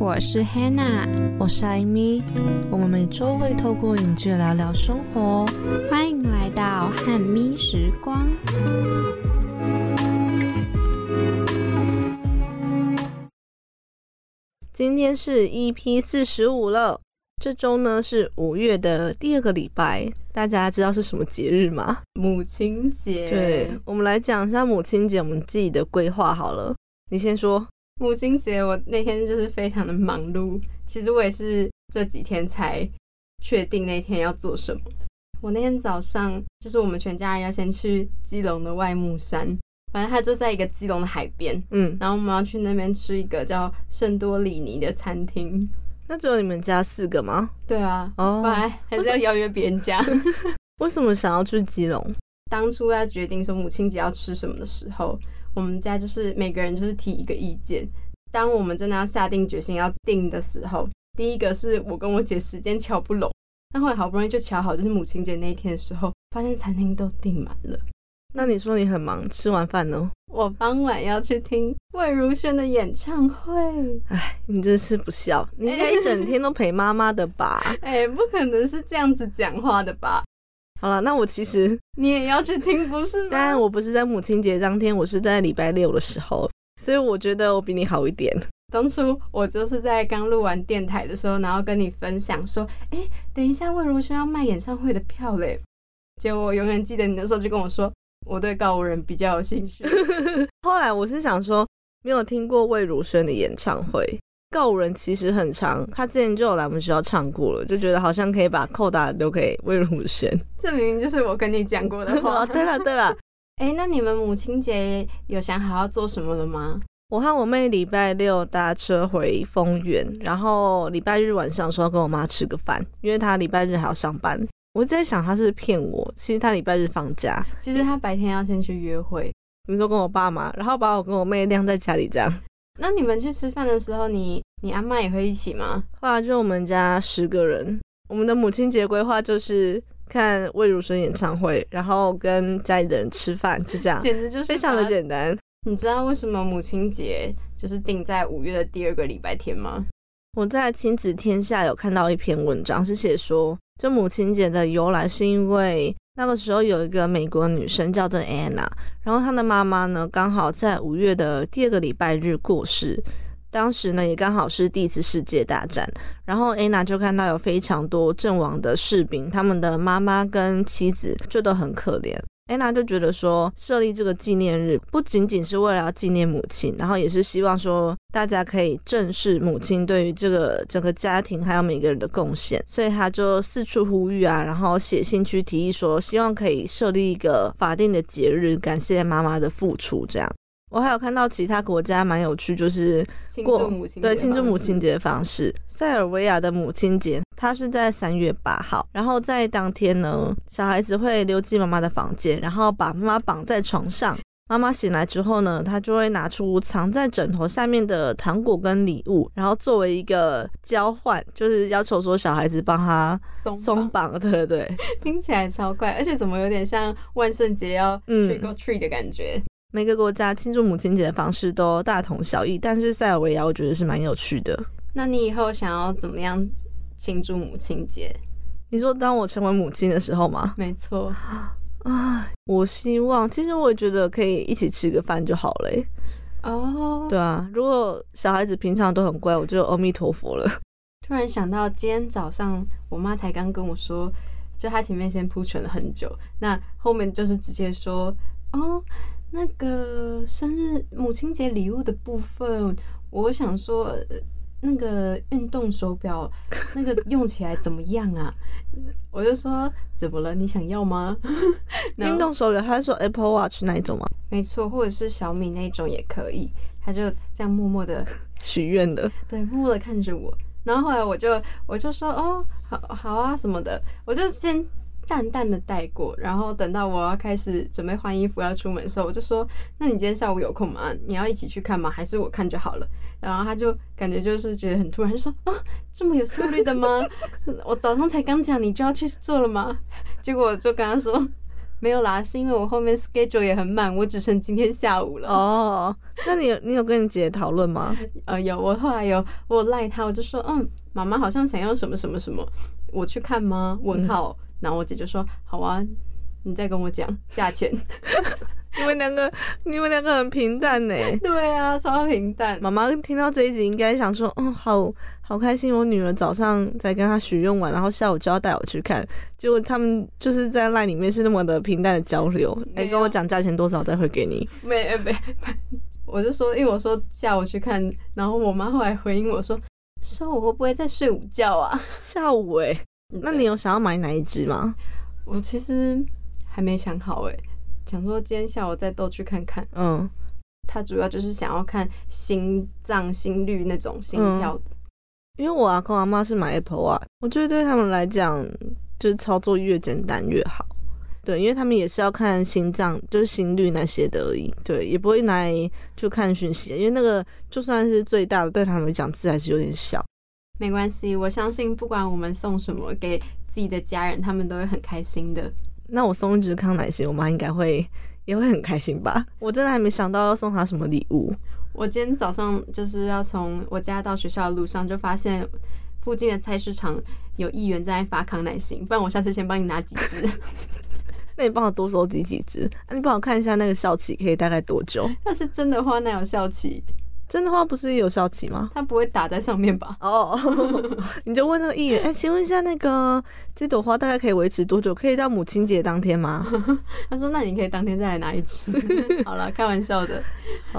我是 Hannah，我是艾米，我们每周会透过影剧聊聊生活。欢迎来到汉咪时光。今天是 EP 四十五了，这周呢是五月的第二个礼拜，大家知道是什么节日吗？母亲节，对，我们来讲一下母亲节我们自己的规划好了。你先说，母亲节我那天就是非常的忙碌，其实我也是这几天才确定那天要做什么。我那天早上就是我们全家人要先去基隆的外木山，反正它就在一个基隆的海边，嗯，然后我们要去那边吃一个叫圣多里尼的餐厅。那只有你们家四个吗？对啊，哦本来还是要邀约别人家。为什么想要去基隆？当初要决定说母亲节要吃什么的时候，我们家就是每个人就是提一个意见。当我们真的要下定决心要定的时候，第一个是我跟我姐时间瞧不拢，那后来好不容易就瞧好，就是母亲节那一天的时候，发现餐厅都订满了。那你说你很忙，吃完饭呢？我傍晚要去听魏如萱的演唱会，哎，你真是不孝，你应该一整天都陪妈妈的吧？哎、不可能是这样子讲话的吧？好了，那我其实，你也要去听不是吗？当然我不是在母亲节当天，我是在礼拜六的时候，所以我觉得我比你好一点。当初我就是在刚录完电台的时候，然后跟你分享说，哎、等一下魏如萱要卖演唱会的票嘞。结果我永远记得你那时候就跟我说，我对告五人比较有兴趣。后来我是想说，没有听过魏如萱的演唱会，告五人其实很长，他之前就有来我们学校唱过了，就觉得好像可以把扣打留给魏如萱。这明明就是我跟你讲过的话。哦，对了对了，哎、那你们母亲节有想好要做什么了吗？我和我妹礼拜六搭车回丰原，然后礼拜日晚上说要跟我妈吃个饭，因为她礼拜日还要上班。我在想她是骗我，其实她礼拜日放假，其实她白天要先去约会。比如说跟我爸妈，然后把我跟我妹晾在家里这样。那你们去吃饭的时候，你你阿妈也会一起吗？后来就我们家十个人，我们的母亲节规划就是看魏如萱演唱会，然后跟家里的人吃饭，就这样，简直就是非常的简单。你知道为什么母亲节就是定在五月的第二个礼拜天吗？我在亲子天下有看到一篇文章，是写说，就母亲节的由来是因为那个时候有一个美国女生叫做 Anna，然后她的妈妈呢刚好在五月的第二个礼拜日过世。当时呢，也刚好是第一次世界大战，然后 Anna 就看到有非常多阵亡的士兵，他们的妈妈跟妻子就都很可怜。安娜就觉得说，设立这个纪念日不仅仅是为了要纪念母亲，然后也是希望说大家可以正视母亲对于这个整个家庭还有每个人的贡献，所以她就四处呼吁啊，然后写信去提议说，希望可以设立一个法定的节日，感谢妈妈的付出。这样，我还有看到其他国家蛮有趣，就是庆过祝母亲对庆祝母亲节的方式。塞尔维亚的母亲节，它是在三月八号，然后在当天呢，小孩子会溜进妈妈的房间，然后把妈妈绑在床上。妈妈醒来之后呢，她就会拿出藏在枕头下面的糖果跟礼物，然后作为一个交换，就是要求说小孩子帮他松松绑，绑，对对对。听起来超怪，而且怎么有点像万圣节要嗯 trick or treat 的感觉。每个国家庆祝母亲节的方式都大同小异，但是塞尔维亚我觉得是蛮有趣的。那你以后想要怎么样庆祝母亲节？你说当我成为母亲的时候吗？没错，啊，我希望，其实我也觉得可以一起吃个饭就好了欸。哦，对啊，如果小孩子平常都很乖，我就阿弥陀佛了。突然想到今天早上我妈才刚跟我说，就她前面先铺陈了很久，那后面就是直接说，哦，那个生日母亲节礼物的部分，我想说。呃那个运动手表，那个用起来怎么样啊？我就说怎么了？你想要吗？运动手表，他是说 Apple Watch 那一种吗？没错，或者是小米那种也可以。他就这样默默的，许愿的，对，默默的看着我。然后后来我就我就说哦，好好啊什么的，我就先淡淡的带过。然后等到我要开始准备换衣服要出门的时候，我就说：“那你今天下午有空吗？你要一起去看吗？还是我看就好了？”然后他就感觉就是觉得很突然，就说：“啊，这么有效率的吗？我早上才刚讲你就要去做了吗？”结果我就跟他说。没有啦，是因为我后面 schedule 也很满，我只剩今天下午了。哦，那你有你有跟你姐讨论吗？呃，有，我后来有我赖她，我就说，嗯，妈妈好像想要什么什么什么，我去看吗？问号。然后我姐就说，好啊，你再跟我讲价钱。你们两个，你们两个很平淡呢。对啊，超平淡。妈妈听到这一集，应该想说，哦，好好开心，我女儿早上在跟她许愿完，然后下午就要带我去看。结果他们就是在赖里面是那么的平淡的交流，哎，跟我讲价钱多少再会给你。没没，我就说，因为我说下午去看，然后我妈后来回应我说，说我会不会在睡午觉啊？下午哎，那你有想要买哪一只吗？我其实还没想好哎。想说今天下午再都去看看，嗯，他主要就是想要看心脏心率那种心跳的，因为我阿公阿妈是买 Apple Watch，，我觉得对他们来讲，就是操作越简单越好，对，因为他们也是要看心脏，就是心率那些的而已，对，也不会拿来就看讯息，因为那个就算是最大的，对他们来讲字还是有点小，没关系，我相信不管我们送什么给自己的家人，他们都会很开心的。那我送一支康乃馨，我妈应该会也会很开心吧？我真的还没想到要送她什么礼物。我今天早上就是要从我家到学校的路上，就发现附近的菜市场有议员在发康乃馨，不然我下次先帮你拿几支。那你帮我多收集几支？那你帮我看一下那个效期可以大概多久？要是真的话，那有效期。真的话不是有效期吗？它不会打在上面吧？哦，你就问那个议员，哎，请问一下，那个这朵花大概可以维持多久？可以到母亲节当天吗？他说，那你可以当天再来拿一支。好了，开玩笑的。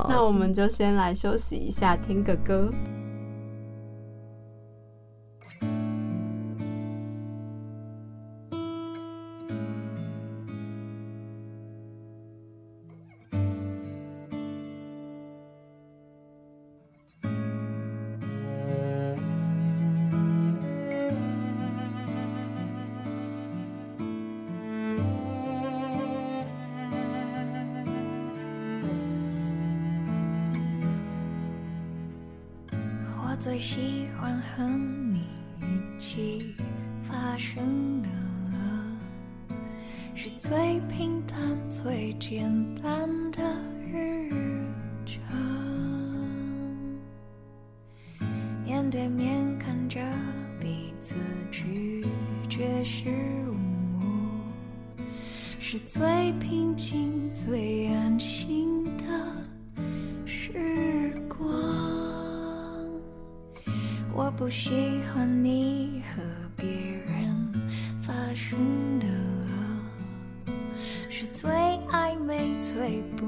那我们就先来休息一下，听个歌。我不喜欢你和别人发生的，是最暧昧、最不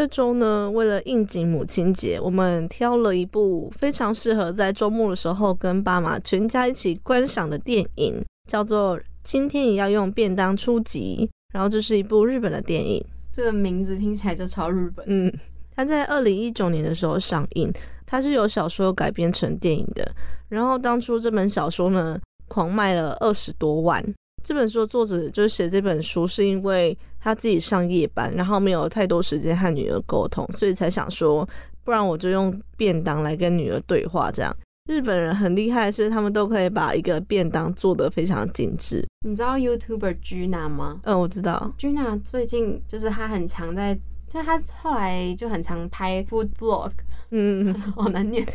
这周呢，为了应景母亲节，我们挑了一部非常适合在周末的时候跟爸妈全家一起观赏的电影，叫做《今天也要用便当出击》。然后这是一部日本的电影，这个名字听起来就超日本。嗯，它在二零一九年的时候上映，它是由小说改编成电影的。然后当初这本小说呢，狂卖了二十多万。这本书的作者就是写这本书，是因为他自己上夜班，然后没有太多时间和女儿沟通，所以才想说，不然我就用便当来跟女儿对话。这样，日本人很厉害的是，他们都可以把一个便当做得非常精致。你知道 YouTuber Gina 吗嗯，我知道，？Gina 最近就是她很常在，就是她后来就很常拍 food vlog，嗯，好难念。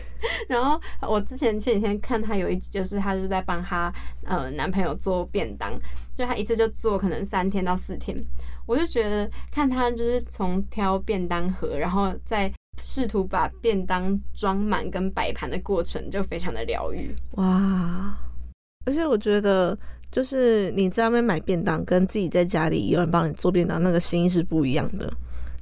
然后我之前前几天看她有一集，就是她就在帮她呃男朋友做便当，就她一次就做可能三天到四天。我就觉得看他就是从挑便当盒，然后再试图把便当装满跟摆盘的过程，就非常的疗愈。哇！而且我觉得，就是你在外面买便当，跟自己在家里有人帮你做便当，那个心意是不一样的。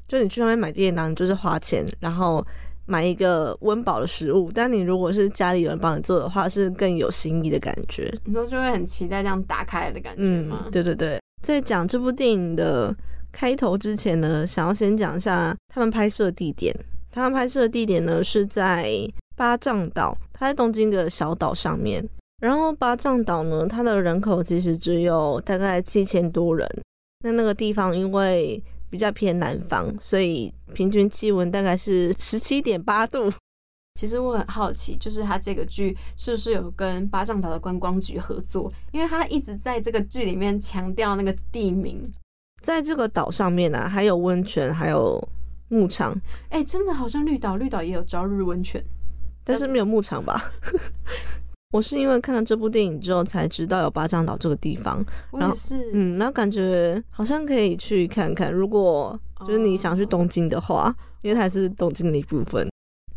就你去外面买便当，你就是花钱，然后买一个温饱的食物；但你如果是家里有人帮你做的话，是更有心意的感觉。你说就会很期待这样打开来的感觉嗯吗？，对对对。在讲这部电影的开头之前呢，想要先讲一下他们拍摄地点。他们拍摄地点呢是在八丈岛，它在东京的小岛上面。然后八丈岛呢，它的人口其实只有大概七千多人。那那个地方因为比较偏南方，所以平均气温大概是十七点八度。其实我很好奇，就是他这个剧是不是有跟巴掌岛的观光局合作？因为他一直在这个剧里面强调那个地名。在这个岛上面啊，还有温泉，还有牧场，哎、真的好像绿岛，绿岛也有朝日温泉。但是没有牧场吧？我是因为看了这部电影之后才知道有巴掌岛这个地方，然后我也是，嗯，然后感觉好像可以去看看。如果就是你想去东京的话，因为它是东京的一部分。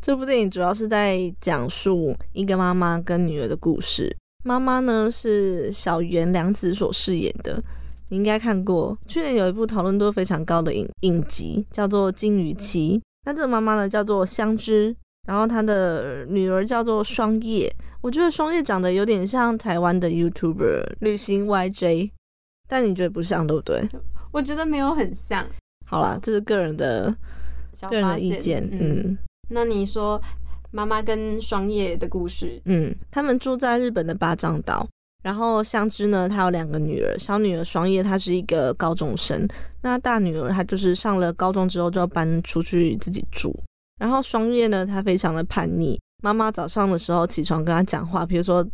这部电影主要是在讲述一个妈妈跟女儿的故事。妈妈呢是小原良子所饰演的，你应该看过。去年有一部讨论度非常高的影影集，叫做《金鱼妻》。那这个妈妈呢叫做香知，然后她的女儿叫做双叶，我觉得双叶长得有点像台湾的 YouTuber 旅行 YJ，但你觉得不像，对不对？我觉得没有很像。好啦，这是个人的小个人的意见，嗯，嗯那你说妈妈跟双叶的故事，嗯，他们住在日本的八丈岛。然后相知呢，她有两个女儿，小女儿双叶她是一个高中生，那大女儿她就是上了高中之后就要搬出去自己住。然后双叶呢，她非常的叛逆，妈妈早上的时候起床跟她讲话，比如说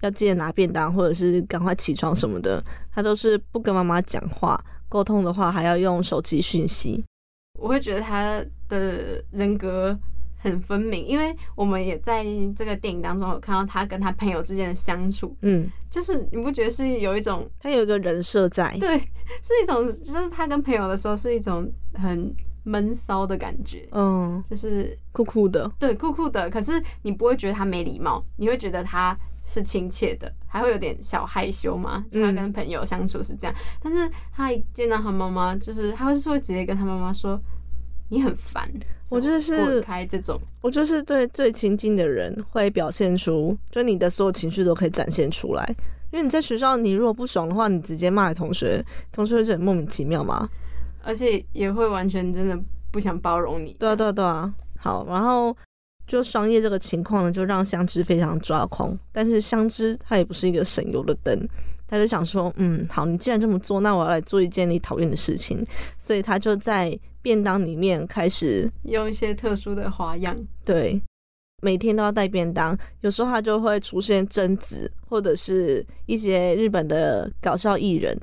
要记得拿便当，或者是赶快起床什么的，她都是不跟妈妈讲话，沟通的话还要用手机讯息。我会觉得她的人格很分明，因为我们也在这个电影当中有看到他跟他朋友之间的相处，嗯，就是你不觉得是有一种他有一个人设在，对，是一种就是他跟朋友的时候是一种很闷骚的感觉，嗯，就是酷酷的，对酷酷的，可是你不会觉得他没礼貌，你会觉得他是亲切的，还会有点小害羞嘛。就他嗯跟朋友相处是这样，但是他一见到他妈妈，就是他会是会直接跟他妈妈说你很烦，我就是滚开这种。我就是对最亲近的人会表现出，就你的所有情绪都可以展现出来。因为你在学校，你如果不爽的话，你直接骂你同学，同学会觉得很莫名其妙嘛。而且也会完全真的不想包容你。对啊，对啊，对啊。好，然后就双叶这个情况呢，就让香知非常抓狂。但是香知它也不是一个省油的灯，她就想说，嗯，好，你既然这么做，那我要来做一件你讨厌的事情。所以他就在便当里面开始用一些特殊的花样，对，每天都要带便当，有时候他就会出现贞子，或者是一些日本的搞笑艺人，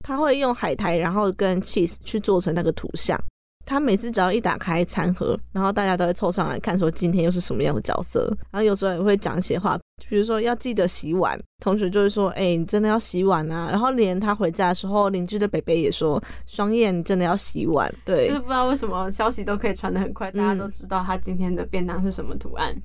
他会用海苔，然后跟 cheese 去做成那个图像。他每次只要一打开餐盒，然后大家都会凑上来看，说今天又是什么样的角色。然后有时候也会讲一些话，比如说要记得洗碗，同学就会说：“哎、你真的要洗碗啊！”然后连他回家的时候，邻居的北北也说：“双燕，你真的要洗碗。”对，就是不知道为什么消息都可以传得很快，大家都知道他今天的便当是什么图案。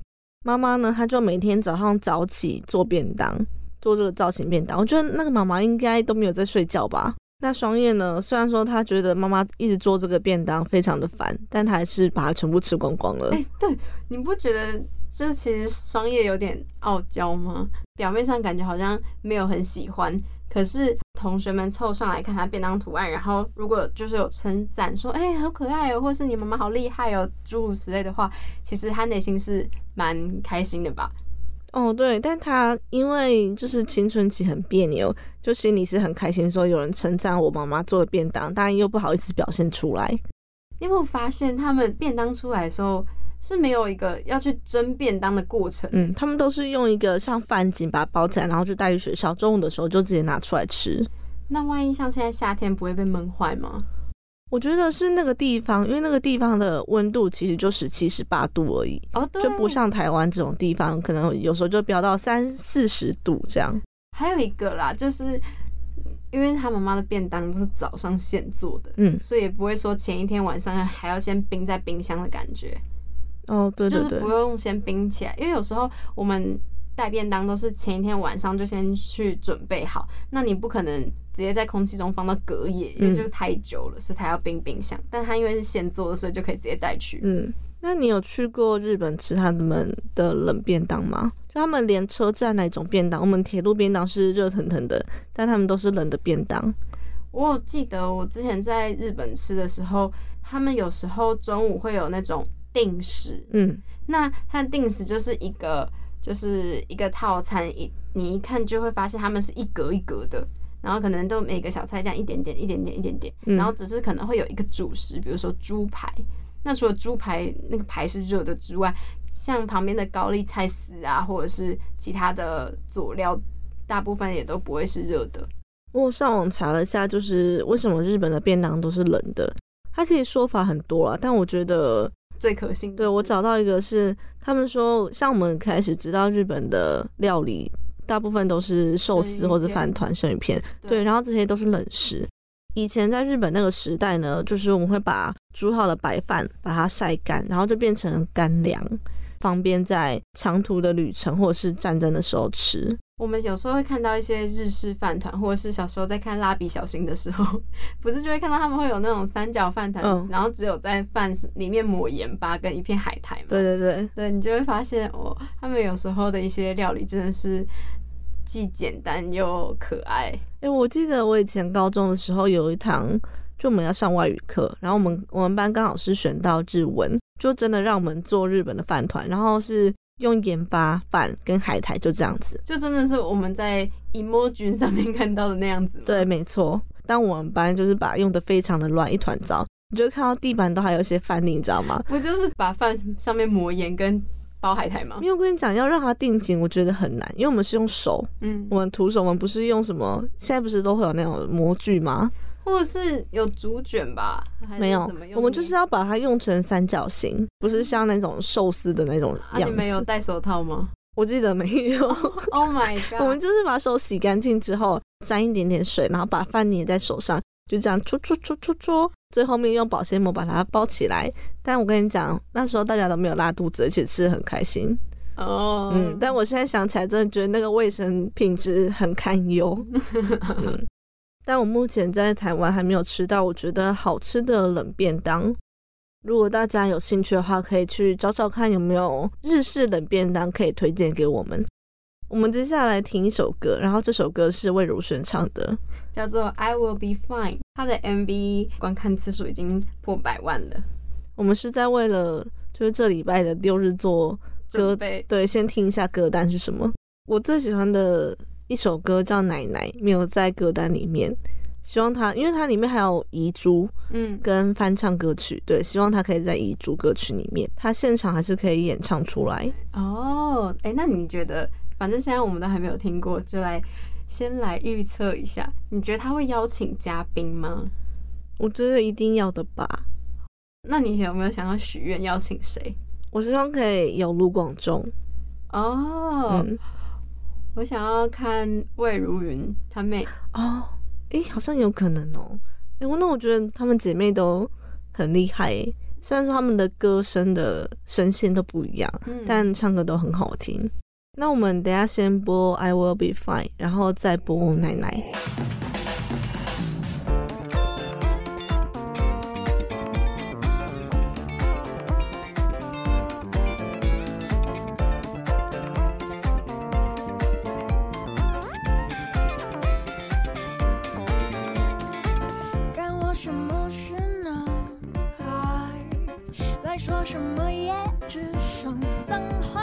妈妈呢，她就每天早上早起做便当，做这个造型便当。我觉得那个妈妈应该都没有在睡觉吧。那双叶呢，虽然说他觉得妈妈一直做这个便当非常的烦，但他还是把它全部吃光光了。哎、对，你不觉得这其实双叶有点傲娇吗？表面上感觉好像没有很喜欢，可是同学们凑上来看他便当图案，然后如果就是有称赞说，哎、好可爱哦，或是你妈妈好厉害哦，诸如此类的话，其实他内心是蛮开心的吧？哦，对，但他因为就是青春期很别扭，就心里是很开心，说有人称赞我妈妈做的便当，但又不好意思表现出来。你有没有发现他们便当出来的时候是没有一个要去蒸便当的过程？嗯，他们都是用一个像饭巾把它包起来，然后就带去学校，中午的时候就直接拿出来吃。那万一像现在夏天不会被闷坏吗？我觉得是那个地方，因为那个地方的温度其实就十七、十八度而已，哦，对，就不像台湾这种地方，可能有时候就飙到三四十度这样。还有一个啦，就是因为他妈妈的便当都是早上现做的，嗯，所以也不会说前一天晚上还要先冰在冰箱的感觉，哦，对对对就是不，用先冰起来。因为有时候我们带便当都是前一天晚上就先去准备好，那你不可能直接在空气中放到隔夜，因为嗯就太久了，所以才要冰冰箱。但它因为是现做的，所以就可以直接带去。嗯。那你有去过日本吃他们的冷便当吗？就他们连车站那种便当，我们铁路便当是热腾腾的，但他们都是冷的便当。我有记得我之前在日本吃的时候，他们有时候中午会有那种定时，嗯，那它的定时就是一个就是一个套餐，一你一看就会发现他们是一格一格的，然后可能都每个小菜这样一点点一点点一点点，嗯然后只是可能会有一个主食，比如说猪排。那除了猪排那个排是热的之外，像旁边的高丽菜丝啊，或者是其他的佐料，大部分也都不会是热的。我上网查了一下，就是为什么日本的便当都是冷的。它其实说法很多啊，但我觉得最可信的对我找到一个是，他们说像我们开始知道日本的料理，大部分都是寿司或者饭团、生鱼片，对，然后这些都是冷食。以前在日本那个时代呢，就是我们会把煮好的白饭把它晒干，然后就变成干粮，方便在长途的旅程或者是战争的时候吃。我们有时候会看到一些日式饭团，或者是小时候在看蜡笔小新的时候，不是就会看到他们会有那种三角饭团，嗯然后只有在饭里面抹盐巴跟一片海苔嘛。对对对，对，你就会发现哦，他们有时候的一些料理真的是既简单又可爱。哎、我记得我以前高中的时候有一堂，就我们要上外语课，然后我们我们班刚好是选到日文，就真的让我们做日本的饭团，然后是用盐巴饭跟海苔就这样子。就真的是我们在 emoji 上面看到的那样子吗？对，没错。但我们班就是把它用的非常的乱，一团糟，你就会看到地板都还有一些饭粒，你知道吗？不就是把饭上面抹盐跟包海苔吗因？为我跟你讲，要让它定型，我觉得很难，因为我们是用手，嗯，我们徒手，我们不是用什么，现在不是都会有那种模具吗？或者是有竹卷吧？没有我们就是要把它用成三角形，不是像那种寿司的那种啊，样子。你们有戴手套吗 我记得没有。？Oh my god！我们就是把手洗干净之后，沾一点点水，然后把饭捏在手上，就这样搓搓搓搓搓，最后面用保鲜膜把它包起来。但我跟你讲，那时候大家都没有拉肚子，而且吃的很开心。哦，嗯，但我现在想起来，真的觉得那个卫生品质很堪忧。嗯，但我目前在台湾还没有吃到我觉得好吃的冷便当。如果大家有兴趣的话，可以去找找看有没有日式冷便当可以推荐给我们。我们接下来听一首歌，然后这首歌是魏如萱唱的。叫做 I Will Be Fine，它的 MV 观看次数已经破百万了。我们是在为了就是这礼拜的六日做歌对，先听一下歌单是什么。我最喜欢的一首歌叫《奶奶》，没有在歌单里面。希望他，因为它里面还有遗珠嗯，跟翻唱歌曲，对，希望他可以在遗珠歌曲里面，他现场还是可以演唱出来。哦，哎，那你觉得，反正现在我们都还没有听过，就来先来预测一下，你觉得他会邀请嘉宾吗？我觉得一定要的吧。那你有没有想要许愿邀请谁？我希望可以有卢广仲，哦，嗯，我想要看魏如云她妹，哦，诶，好像有可能哦。诶，我那我觉得她们姐妹都很厉害诶，虽然说她们的歌声的声线都不一样，嗯但唱歌都很好听。那我们等一下先播《I Will Be Fine》，然后再播《奶奶》。说什么也只剩脏话。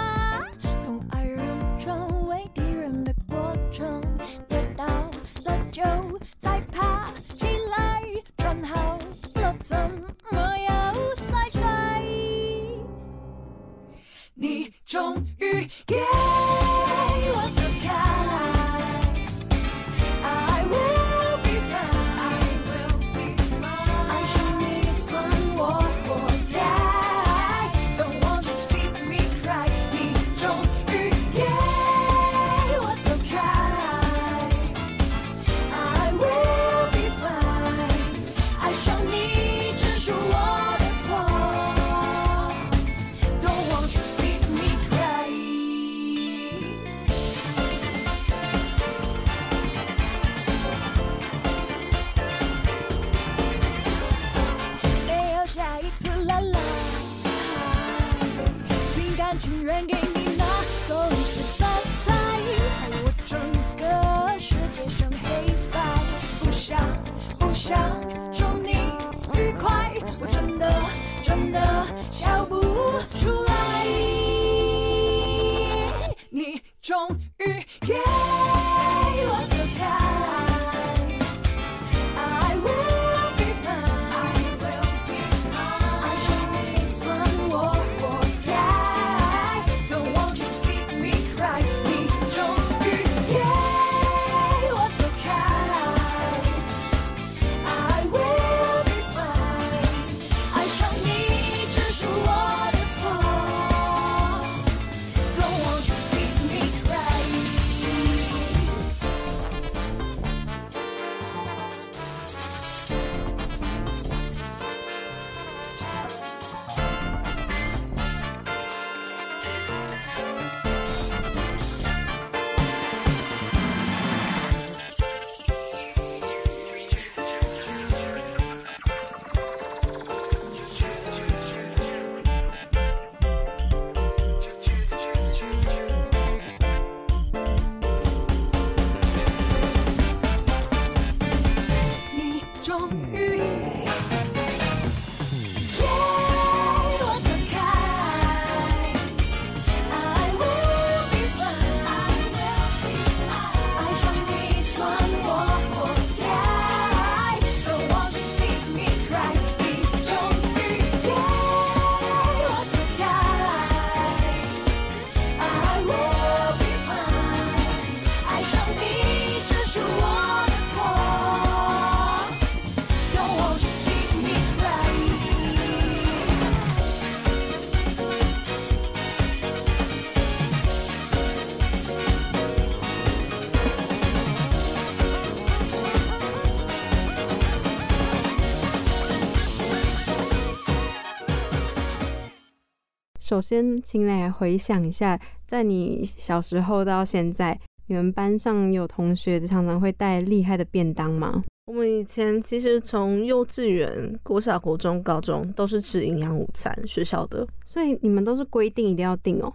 首先请来回想一下，在你小时候到现在，你们班上有同学常常会带厉害的便当吗？我们以前其实从幼稚园、国小、国中、高中都是吃营养午餐，学校的。所以你们都是规定一定要订哦。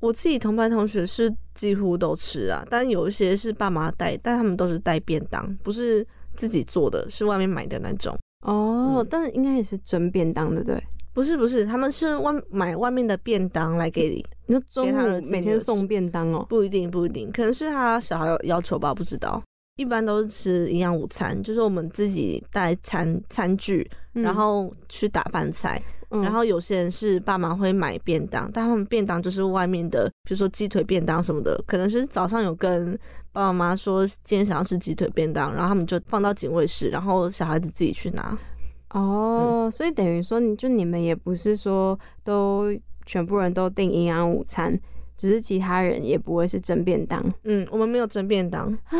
我自己同班同学是几乎都吃啊，但有一些是爸妈带，但他们都是带便当，不是自己做的，是外面买的那种。哦，嗯但是应该也是真便当，对不对？不是不是，他们是外买外面的便当来给你，你说中午每天送便当哦？不一定不一定，可能是他小孩有要求吧，不知道。一般都是吃营养午餐，就是我们自己带餐餐具，嗯然后去打饭菜。嗯然后有些人是爸妈会买便当，但他们便当就是外面的，比如说鸡腿便当什么的，可能是早上有跟爸爸妈妈说今天想要吃鸡腿便当，然后他们就放到警卫室，然后小孩子自己去拿。哦，所以等于说，你就你们也不是说都全部人都订营养午餐，只是其他人也不会是蒸便当。嗯，我们没有蒸便当啊。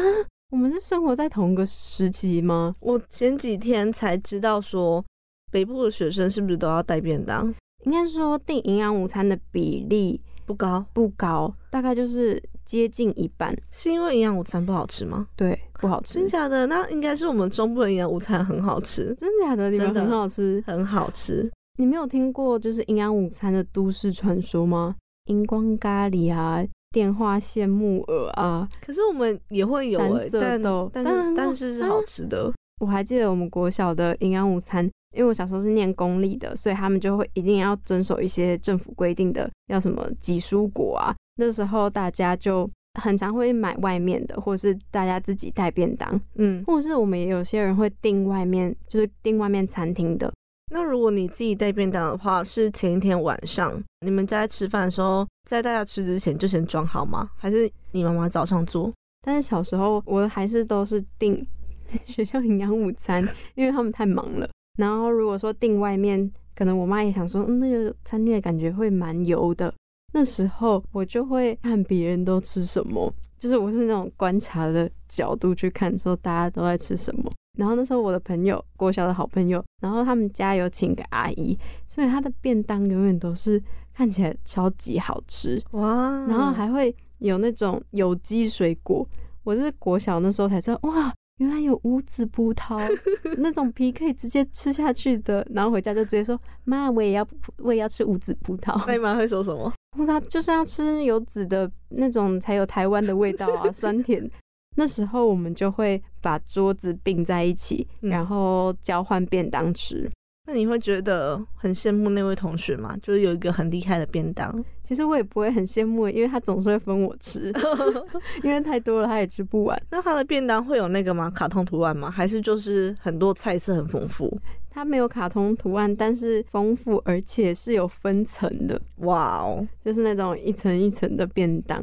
我们是生活在同一个时期吗？我前几天才知道说，北部的学生是不是都要带便当？应该说订营养午餐的比例不高，不高，大概就是接近一半。是因为营养午餐不好吃吗？对，不好吃真。假的？那应该是我们中部的营养午餐很好吃，真假的？你们真的很好吃。很好吃。你没有听过就是营养午餐的都市传说吗？荧光咖喱啊，电话线木耳啊。可是我们也会有哎、三色但是但是是好吃的。我还记得我们国小的营养午餐，因为我小时候是念公立的，所以他们就会一定要遵守一些政府规定的，要什么挤蔬果啊。那时候大家就很常会买外面的，或者是大家自己带便当，嗯，或者是我们也有些人会订外面，就是订外面餐厅的。那如果你自己带便当的话，是前一天晚上你们在吃饭的时候，在大家吃之前就先装好吗？还是你妈妈早上做？但是小时候我还是都是订 学校营养午餐，因为他们太忙了。然后如果说订外面，可能我妈也想说，嗯，那个餐厅的感觉会蛮油的。那时候我就会看别人都吃什么，就是我是那种观察的角度去看，说大家都在吃什么。然后那时候我的朋友，国小的好朋友，然后他们家有请个阿姨，所以她的便当永远都是看起来超级好吃。哇然后还会有那种有机水果。我是国小那时候才知道，哇，原来有无籽葡萄 那种皮可以直接吃下去的。然后回家就直接说，妈，我也要，我也要吃无籽葡萄。那你妈会说什么？葡萄就是要吃有籽的那种才有台湾的味道啊，酸甜。那时候我们就会把桌子并在一起，嗯然后交换便当吃。那你会觉得很羡慕那位同学吗？就是有一个很厉害的便当。其实我也不会很羡慕，因为他总是会分我吃，因为太多了他也吃不完。那他的便当会有那个吗？卡通图案吗？还是就是很多菜色很丰富？它没有卡通图案，但是丰富，而且是有分层的，哇哦，就是那种一层一层的便当。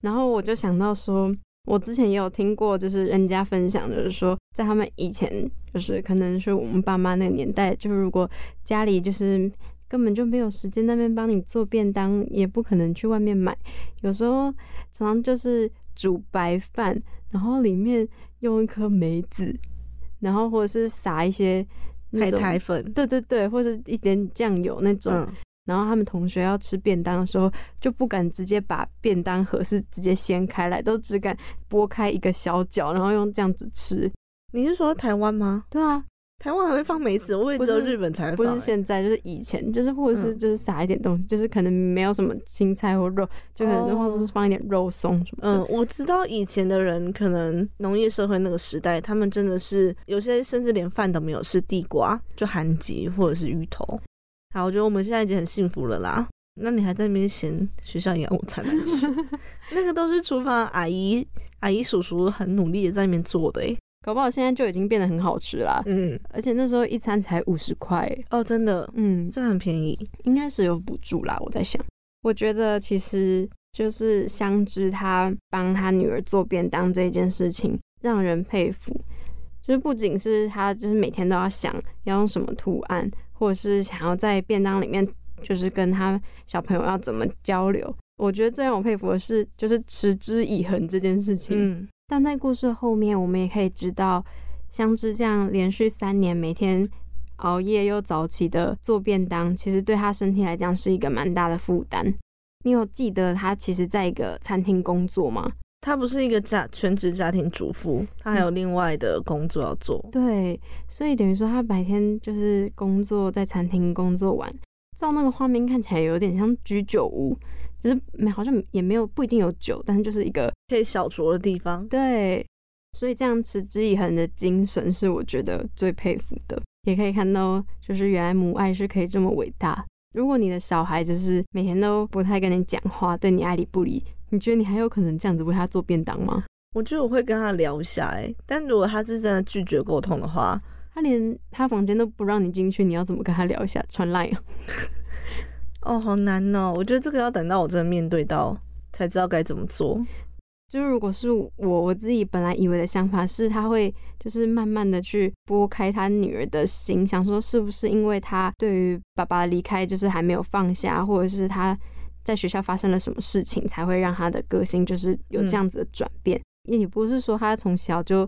然后我就想到说，我之前也有听过，就是人家分享，就是说在他们以前，就是可能是我们爸妈那个年代，就是如果家里就是根本就没有时间那边帮你做便当，也不可能去外面买，有时候常常就是煮白饭，然后里面用一颗梅子，然后或者是撒一些那海种苔粉，对对对，或者一点酱油那种。嗯，然后他们同学要吃便当的时候，就不敢直接把便当盒是直接掀开来，都只敢剥开一个小角，然后用这样子吃。你是说台湾吗？对啊，台湾还会放梅子，我也不是只有日本才会不放、欸。是现在，就是以前，就是或者是嗯就是撒一点东西，就是可能没有什么青菜或肉，就可能哦或者是放一点肉松什么的。嗯，我知道以前的人可能农业社会那个时代，他们真的是有些甚至连饭都没有，是地瓜，就韩籍或者是芋头。好，我觉得我们现在已经很幸福了啦。那你还在那边嫌学校营养午餐难吃？那个都是厨房阿姨、阿姨叔叔很努力的在那边做的诶。搞不好现在就已经变得很好吃啦。嗯，而且那时候一餐才五十块欸，哦，真的，嗯，这很便宜。应该是有补助啦，我在想。我觉得其实就是香知他帮他女儿做便当这件事情，让人佩服。就是不仅是他，就是每天都要想要用什么图案，或者是想要在便当里面，就是跟他小朋友要怎么交流。我觉得最让我佩服的是，就是持之以恒这件事情。嗯，但在故事后面，我们也可以知道，香芝这样连续三年每天熬夜又早起的做便当，其实对他身体来讲是一个蛮大的负担。你有记得他其实在一个餐厅工作吗？她不是一个家全职家庭主妇，她还有另外的工作要做。对，所以等于说他白天就是工作在餐厅工作完，照那个画面看起来有点像居酒屋，就是没好像也没有不一定有酒，但是就是一个可以小酌的地方。对，所以这样持之以恒的精神是我觉得最佩服的，也可以看到就是原来母爱是可以这么伟大。如果你的小孩就是每天都不太跟你讲话，对你爱理不理，你觉得你还有可能这样子为他做便当吗？我觉得我会跟他聊一下、欸，但如果他是真的拒绝沟通的话，他连他房间都不让你进去，你要怎么跟他聊一下？传赖啊？哦，好难哦。我觉得这个要等到我真的面对到，才知道该怎么做。就是如果是我我自己本来以为的想法是，他会就是慢慢的去拨开他女儿的心，想说是不是因为他对于爸爸的离开就是还没有放下，或者是他在学校发生了什么事情，才会让他的个性就是有这样子的转变。也不是说他从小就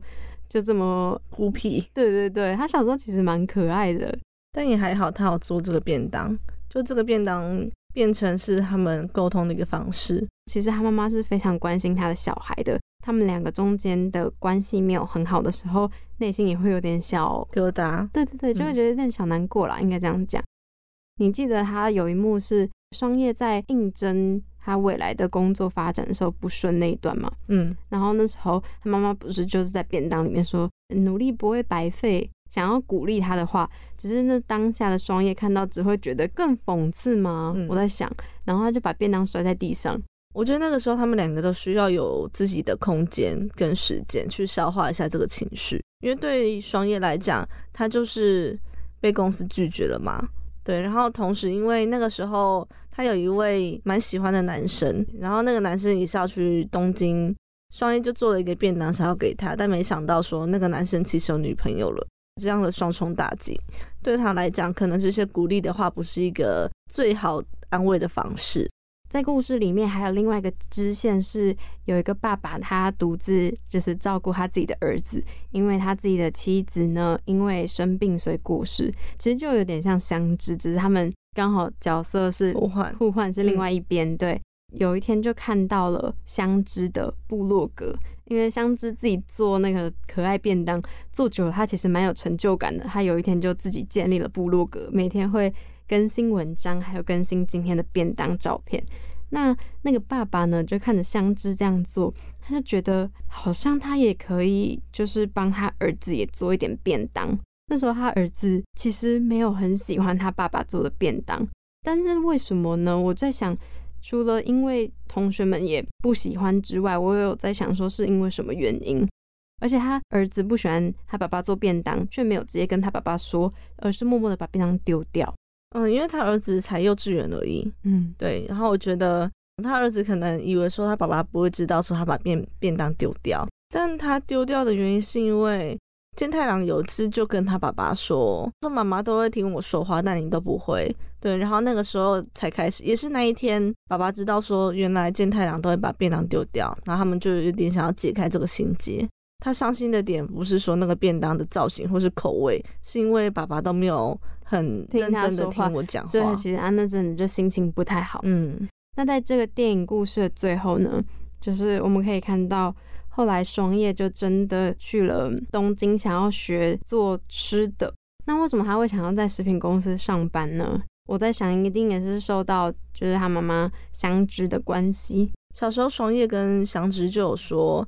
就这么孤僻，对对对，他小时候其实蛮可爱的。但也还好，他有做这个便当，就这个便当变成是他们沟通的一个方式。其实他妈妈是非常关心他的小孩的，他们两个中间的关系没有很好的时候，内心也会有点小，疙瘩，对对对，就会觉得有点小难过啦，应该这样讲。你记得他有一幕是双叶在应征他未来的工作发展的时候不顺那一段吗？嗯，然后那时候他妈妈不是就是在便当里面说努力不会白费，想要鼓励他的话，只是那当下的双叶看到只会觉得更讽刺吗？嗯我在想，然后他就把便当摔在地上。我觉得那个时候他们两个都需要有自己的空间跟时间去消化一下这个情绪，因为对双叶来讲，他就是被公司拒绝了嘛。对，然后同时因为那个时候他有一位蛮喜欢的男生，然后那个男生也是要去东京，双叶就做了一个便当想要给他，但没想到说那个男生其实有女朋友了，这样的双重打击对他来讲，可能这些鼓励的话不是一个最好安慰的方式。在故事里面还有另外一个支线是有一个爸爸，他独自就是照顾他自己的儿子，因为他自己的妻子呢因为生病所以过世，其实就有点像相知，只是他们刚好角色是互换互换是另外一边。对，有一天就看到了相知的部落格，因为香知自己做那个可爱便当做久了，他其实蛮有成就感的。他有一天就自己建立了部落格，每天会更新文章，还有更新今天的便当照片。那那个爸爸呢，就看着香知这样做，他就觉得好像他也可以，就是帮他儿子也做一点便当。那时候他儿子其实没有很喜欢他爸爸做的便当，但是为什么呢？我在想，除了因为同学们也不喜欢之外，我有在想说是因为什么原因。而且他儿子不喜欢他爸爸做便当，却没有直接跟他爸爸说，而是默默的把便当丢掉。嗯，因为他儿子才幼稚园而已，嗯，对，然后我觉得他儿子可能以为说他爸爸不会知道说他把便便当丢掉，但他丢掉的原因是因为健太郎有一次就跟他爸爸说，说妈妈都会听我说话，但你都不会。对，然后那个时候才开始，也是那一天，爸爸知道说原来健太郎都会把便当丢掉，然后他们就有点想要解开这个心结。他伤心的点不是说那个便当的造型或是口味，是因为爸爸都没有很认真的听我讲所以话。其实他那阵子就心情不太好。嗯，那在这个电影故事的最后呢，就是我们可以看到，后来双叶就真的去了东京，想要学做吃的。那为什么他会想要在食品公司上班呢？我在想，一定也是受到就是他妈妈相知的关系。小时候双叶跟祥直就有说，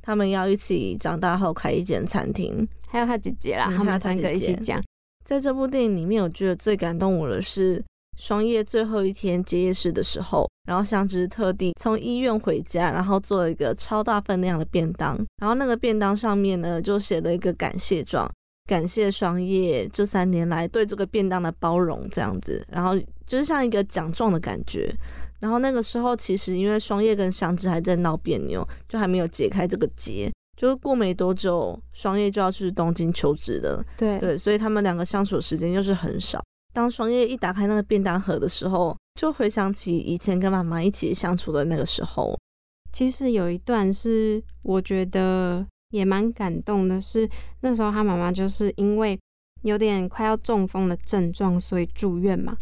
他们要一起长大后开一间餐厅。还有他姐姐啦，他他们三个一起讲。在这部电影里面，我觉得最感动我的是双叶最后一天结业式的时候，然后祥直特地从医院回家，然后做了一个超大分量的便当，然后那个便当上面呢就写了一个感谢状，感谢双叶这三年来对这个便当的包容，这样子，然后就是像一个奖状的感觉。然后那个时候，其实因为双叶跟祥直还在闹别扭，就还没有解开这个结。就是过没多久，双叶就要去东京求职了，对对，所以他们两个相处的时间又是很少。当双叶一打开那个便当盒的时候，就回想起以前跟妈妈一起相处的那个时候。其实有一段是我觉得也蛮感动的是，那时候他妈妈就是因为有点快要中风的症状，所以住院嘛。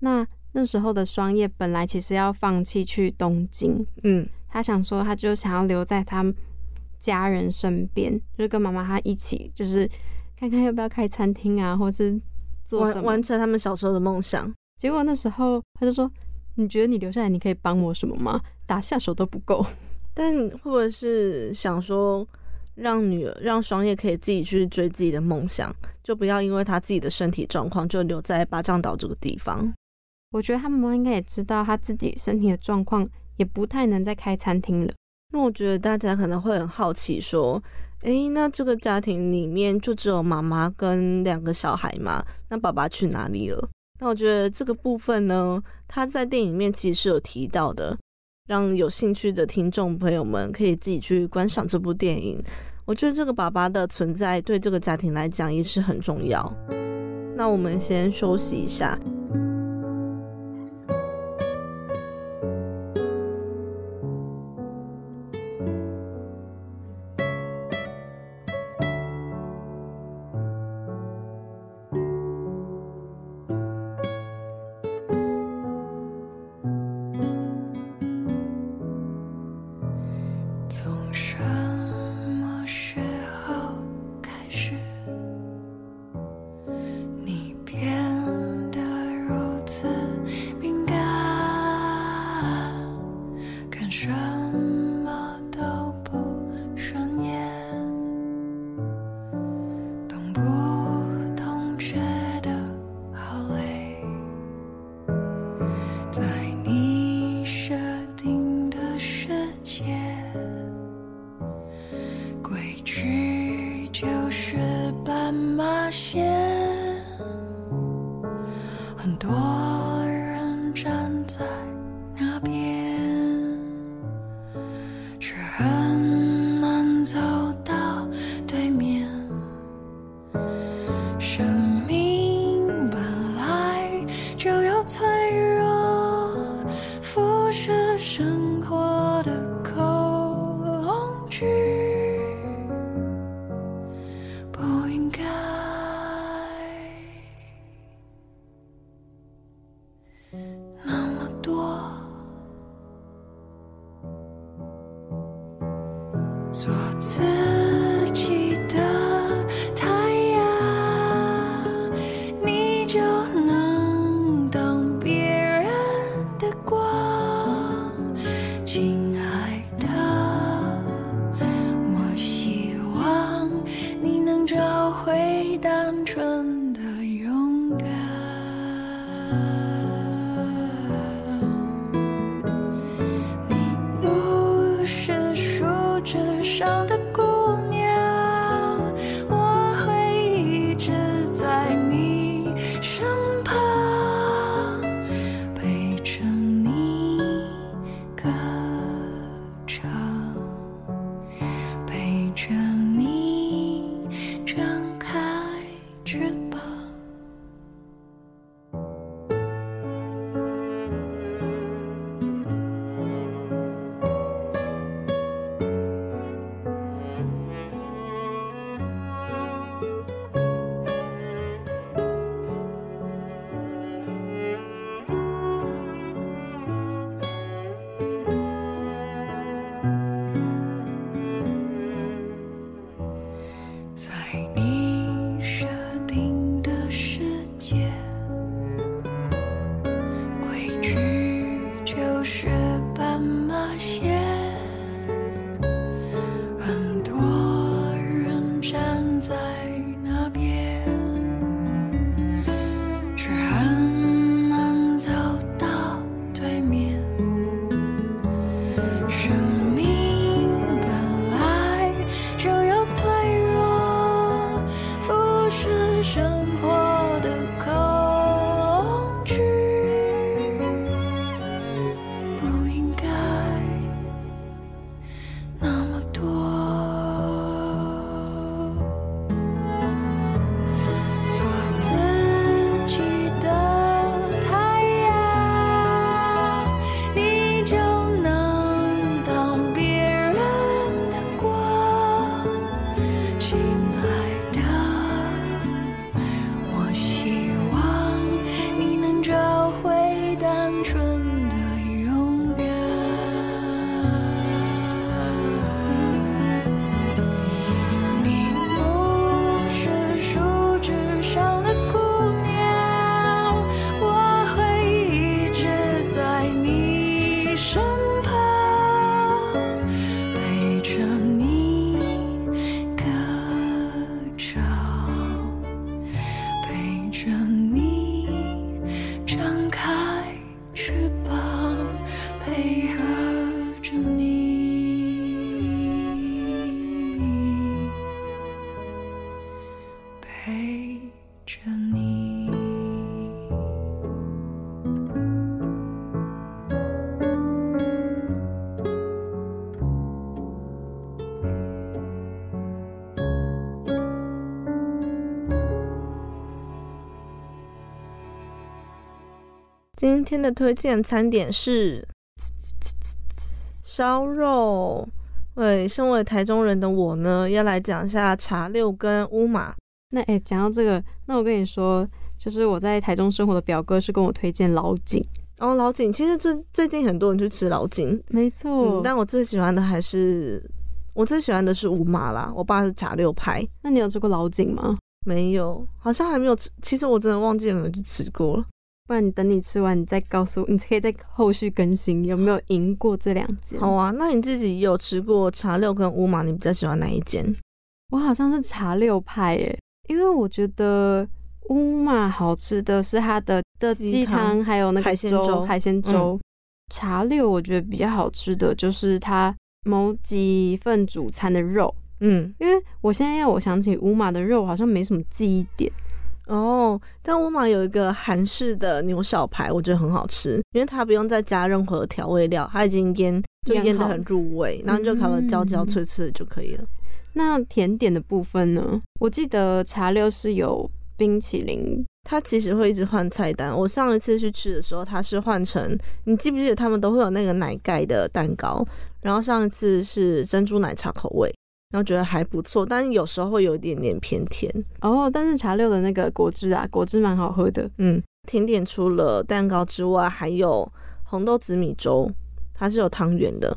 那那时候的双叶本来其实要放弃去东京，嗯，他想说他就想要留在他家人身边，就是跟妈妈他一起，就是看看要不要开餐厅啊，或是做什么。完完成他们小时候的梦想。结果那时候他就说：“你觉得你留下来，你可以帮我什么吗？打下手都不够。”但会不会是想说，让女儿让双叶可以自己去追自己的梦想，就不要因为他自己的身体状况就留在巴掌岛这个地方？我觉得他妈妈应该也知道他自己身体的状况，也不太能再开餐厅了。那我觉得大家可能会很好奇，说，诶，那这个家庭里面就只有妈妈跟两个小孩嘛？那爸爸去哪里了？那我觉得这个部分呢，他在电影里面其实是有提到的，让有兴趣的听众朋友们可以自己去观赏这部电影。我觉得这个爸爸的存在对这个家庭来讲也是很重要。那我们先休息一下。从什今天的推荐餐点是烧肉。对，身为台中人的我呢，要来讲一下茶六跟乌马。那哎，讲到这个，那我跟你说，就是我在台中生活的表哥是跟我推荐老井。哦，老井其实最最近很多人去吃老井，没错、嗯，但我最喜欢的还是我最喜欢的是乌马啦。我爸是茶六派，那你有吃过老井吗？没有，好像还没有吃。其实我真的忘记有没有去吃过了。不然你等你吃完，你再告诉我，你可以在后续更新有没有赢过这两间。好啊，那你自己有吃过茶六跟乌马，你比较喜欢哪一间？我好像是茶六派耶，因为我觉得乌马好吃的是它的的鸡汤，还有那个海鲜粥海鲜粥。茶六我觉得比较好吃的就是它某几份主餐的肉，嗯，因为我现在要我想起乌马的肉好像没什么记忆点。哦，但乌马有一个韩式的牛小排，我觉得很好吃，因为它不用再加任何调味料，它已经腌就腌的很入味，然后就烤的焦焦脆脆的就可以了。那甜点的部分呢？我记得茶六是有冰淇淋，它其实会一直换菜单。我上一次去吃的时候，它是换成你记不记得他们都会有那个奶盖的蛋糕，然后上一次是珍珠奶茶口味。然后觉得还不错，但是有时候会有一点点偏甜哦。但是茶六的那个果汁啊，果汁蛮好喝的。嗯，甜点除了蛋糕之外，还有红豆紫米粥，它是有汤圆的。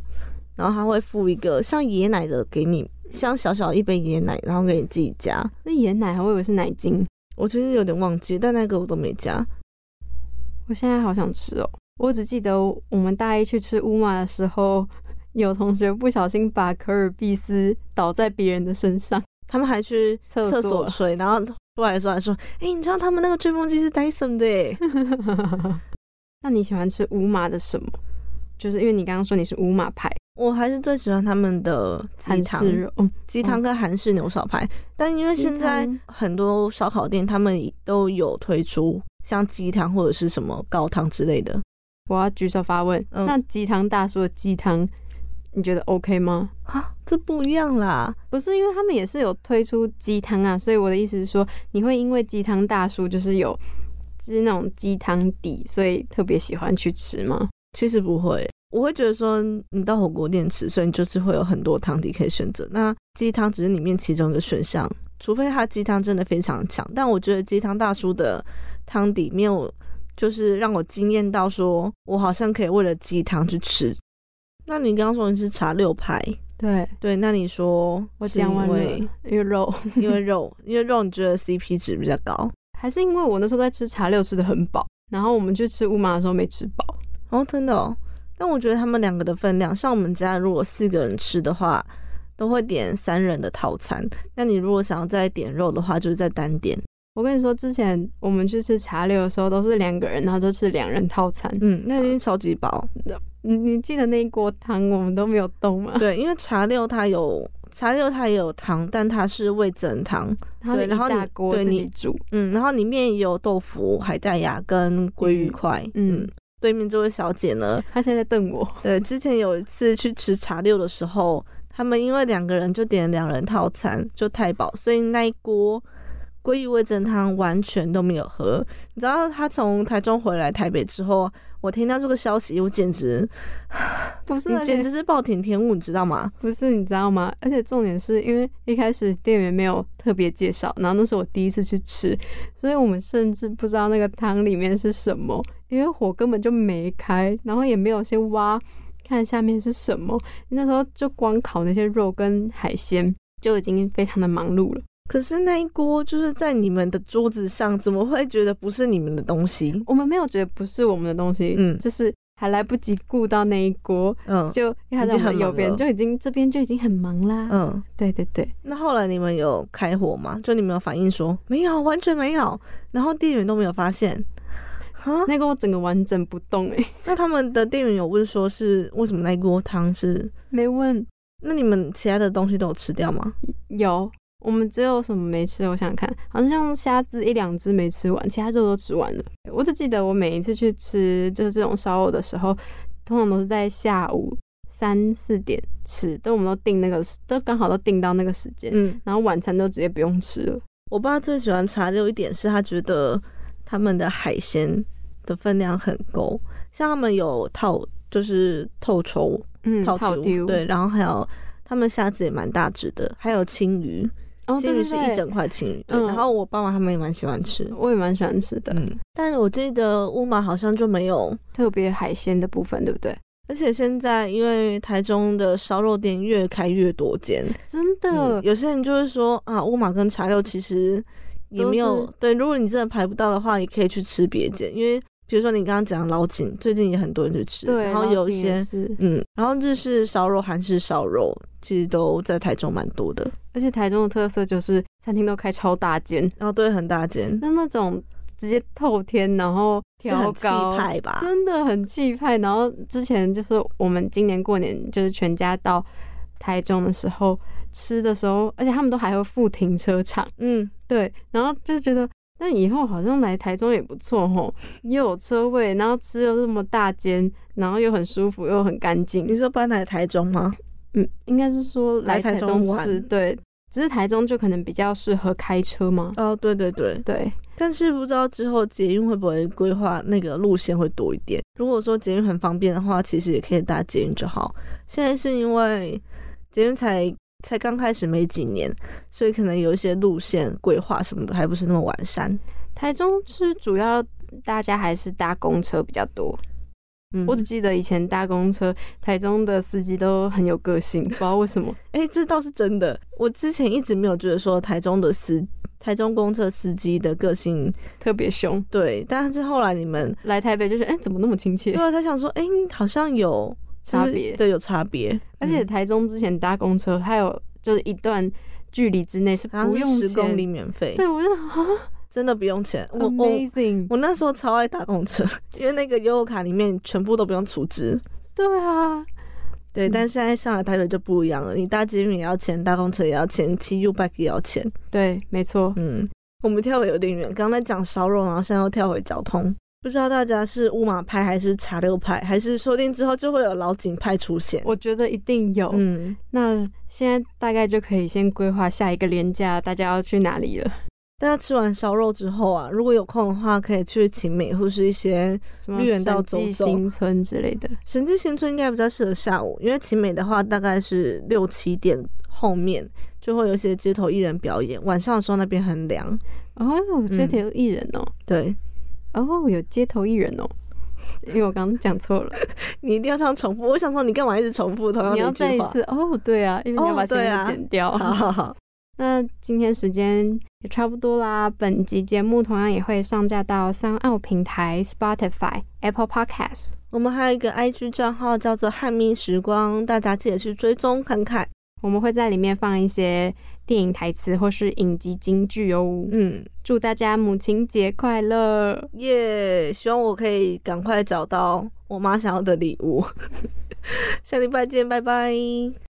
然后它会附一个像椰奶的给你，像小小一杯椰奶，然后给你自己加。那椰奶我以为是奶精，我其实有点忘记，但那个我都没加。我现在好想吃哦！我只记得我们大一去吃乌马的时候。有同学不小心把可尔必斯倒在别人的身上，他们还去厕所吹，然后出来的时候还说：“哎，你知道他们那个吹风机是 Dyson 的？”那你喜欢吃五马的什么？就是因为你刚刚说你是五马派，我还是最喜欢他们的鸡汤，鸡汤跟韩式牛小排。但因为现在很多烧烤店他们都有推出像鸡汤或者是什么高汤之类的，我要举手发问：那鸡汤大叔的鸡汤？你觉得 OK 吗？啊，这不一样啦！不是因为他们也是有推出鸡汤啊，所以我的意思是说，你会因为鸡汤大叔就是有就是那种鸡汤底，所以特别喜欢去吃吗？其实不会，我会觉得说，你到火锅店吃，所以你就是会有很多汤底可以选择。那鸡汤只是里面其中一个选项，除非它鸡汤真的非常强。但我觉得鸡汤大叔的汤底没有，就是让我惊艳到，说我好像可以为了鸡汤去吃。那你刚刚说你是茶六派，对对，那你说我讲完了，因为肉，因为肉，因为肉，你觉得 CP 值比较高，还是因为我那时候在吃茶六吃的很饱，然后我们去吃乌马的时候没吃饱？哦，真的哦。但我觉得他们两个的分量，像我们家如果四个人吃的话，都会点三人的套餐。那你如果想要再点肉的话，就是再单点。我跟你说，之前我们去吃茶六的时候，都是两个人，然后就吃两人套餐。嗯，那已经超级饱。你你记得那一锅汤我们都没有动吗？对，因为茶六它有茶六它也有汤，但它是味增汤。对，然后你对你煮，嗯，然后里面有豆腐、海带芽跟鲑鱼块。嗯，对面这位小姐呢，她现在瞪我。对，之前有一次去吃茶六的时候，他们因为两个人就点两人套餐，就太饱，所以那一锅。鲑鱼味增汤完全都没有喝，你知道她从台中回来台北之后，我听到这个消息，我简直不是，你简直是暴殄天物，你知道吗？不是，你知道吗？而且重点是因为一开始店员没有特别介绍，然后那是我第一次去吃，所以我们甚至不知道那个汤里面是什么，因为火根本就没开，然后也没有先挖看下面是什么，那时候就光烤那些肉跟海鲜就已经非常的忙碌了。可是那一锅就是在你们的桌子上，怎么会觉得不是你们的东西？我们没有觉得不是我们的东西，嗯，就是还来不及顾到那一锅，嗯，就因为在我们右边就已经这边就已经很忙啦，嗯，对对对。那后来你们有开火吗？就你们有反应说没有，完全没有，然后店员都没有发现，啊，那锅整个完整不动哎。那他们的店员有问说是为什么那一锅汤是没问？那你们其他的东西都有吃掉吗？有。我们只有什么没吃？我想想看，好像虾子一两只没吃完，其他肉都吃完了。我只记得我每一次去吃就是这种烧肉的时候，通常都是在下午三四点吃，都我们都定那个，都刚好都定到那个时间。嗯，然后晚餐都直接不用吃了。我爸最喜欢茶六一点是他觉得他们的海鲜的分量很够，像他们有套就是透抽嗯，套套丢，对，然后还有他们虾子也蛮大只的，还有青鱼，哦，青鱼是一整块青鱼，然后我爸妈他们也蛮喜欢吃，我也蛮喜欢吃的，嗯，但是我记得乌马好像就没有。特别海鲜的部分，对不对？而且现在因为台中的烧肉店越开越多间，真的嗯，，有些人就会说啊，乌马跟茶六其实也没有是对，如果你真的排不到的话，也可以去吃别间，因为比如说你刚刚讲老井，最近也很多人去吃，对，然后有一些，嗯，然后日式烧肉、韩式烧肉，其实都在台中蛮多的，而且台中的特色就是餐厅都开超大间，然后对很大间，那那种直接透天，然后挑是很气高，派吧？真的很气派。然后之前就是我们今年过年就是全家到台中的时候吃的时候，而且他们都还会附停车场，嗯，对，然后就觉得。那以后好像来台中也不错吼，又有车位，然后吃又这么大间，然后又很舒服，又很干净。你说搬来台中吗？嗯，应该是说来来台中吃，对，只是台中就可能比较适合开车嘛。哦，对对对，对，但是不知道之后捷运会不会规划那个路线会多一点。如果说捷运很方便的话，其实也可以搭捷运就好。现在是因为捷运才才刚开始没几年，所以可能有一些路线规划什么的还不是那么完善。台中是主要大家还是搭公车比较多。嗯，我只记得以前搭公车，台中的司机都很有个性，不知道为什么。哎、这倒是真的。我之前一直没有觉得说台中的司台中公车司机的个性特别凶，对，但是后来你们来台北就是哎、怎么那么亲切对？啊，他想说，哎、好像有就是差别对，有差别，而且嗯台中之前搭公车，还有就是一段距离之内是不用十公里。免费，对，我就啊真的不用钱。我我，amazing，我那时候超爱搭公车，因为那个悠游卡里面全部都不用储值。对啊，对，嗯但现在上海、台北就不一样了，你搭捷运也要钱，搭公车也要钱，骑 U bike 也要钱。对，没错。嗯，我们跳的有点远，刚刚在讲烧肉，然后现在又跳回交通。不知道大家是乌马派还是茶六派，还是说不定之后就会有老井派出现。我觉得一定有。嗯，那现在大概就可以先规划下一个廉假，大家要去哪里了？大家吃完烧肉之后啊，如果有空的话，可以去晴美或是一些什么绿园道走走新村之类的。神之新村应该比较适合下午，因为晴美的话大概是六七点后面就会有一些街头艺人表演，晚上的时候那边很凉。哦，有街头艺人哦，对哦，有街头艺人哦，因为我刚刚讲错了，你一定要这样重复。我想说，你干嘛一直重复同样你要？再一次哦，对啊，因为你要哦把前面剪掉。好好好，那今天时间也差不多啦，本集节目同样也会上架到三奥平台、Spotify、Apple Podcast。我们还有一个 IG 账号叫做汉密时光，大家记得去追踪看看。我们会在里面放一些电影台词或是影集金句哦。嗯，祝大家母亲节快乐！耶、希望我可以赶快找到我妈想要的礼物。下礼拜见，拜拜。